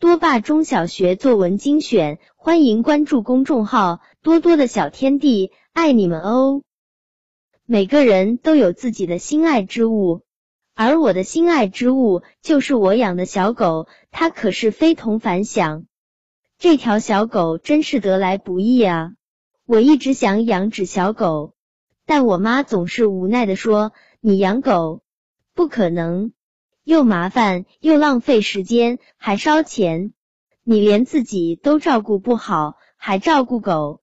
多霸中小学作文精选，欢迎关注公众号“多多的小天地”，爱你们哦！每个人都有自己的心爱之物，而我的心爱之物就是我养的小狗，它可是非同凡响。这条小狗真是得来不易啊！我一直想养只小狗，但我妈总是无奈的说：“你养狗不可能。”又麻烦又浪费时间，还烧钱，你连自己都照顾不好，还照顾狗。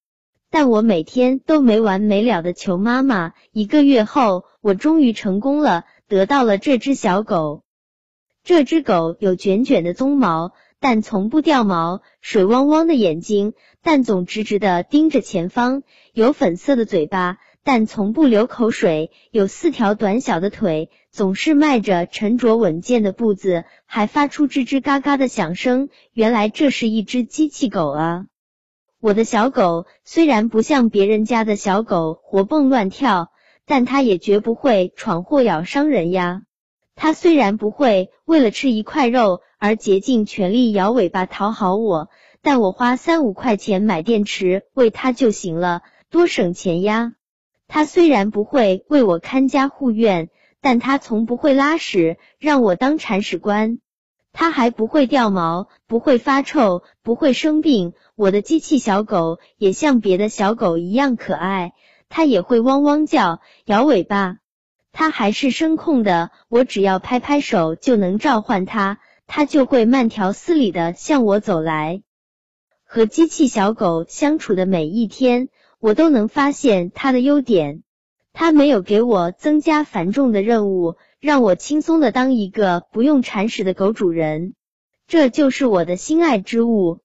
但我每天都没完没了的求妈妈。一个月后，我终于成功了，得到了这只小狗。这只狗有卷卷的鬃毛，但从不掉毛；水汪汪的眼睛，但总直直的盯着前方；有粉色的嘴巴。但从不流口水，有四条短小的腿，总是迈着沉着稳健的步子，还发出吱吱嘎嘎的响声。原来这是一只机器狗啊！我的小狗虽然不像别人家的小狗活蹦乱跳，但它也绝不会闯祸咬伤人呀。它虽然不会为了吃一块肉而竭尽全力摇尾巴讨好我，但我花三五块钱买电池喂它就行了，多省钱呀。它虽然不会为我看家护院，但它从不会拉屎让我当铲屎官。它还不会掉毛，不会发臭，不会生病。我的机器小狗也像别的小狗一样可爱，它也会汪汪叫、摇尾巴。它还是声控的，我只要拍拍手就能召唤它，它就会慢条斯理的向我走来。和机器小狗相处的每一天。我都能发现它的优点，它没有给我增加繁重的任务，让我轻松的当一个不用铲屎的狗主人，这就是我的心爱之物。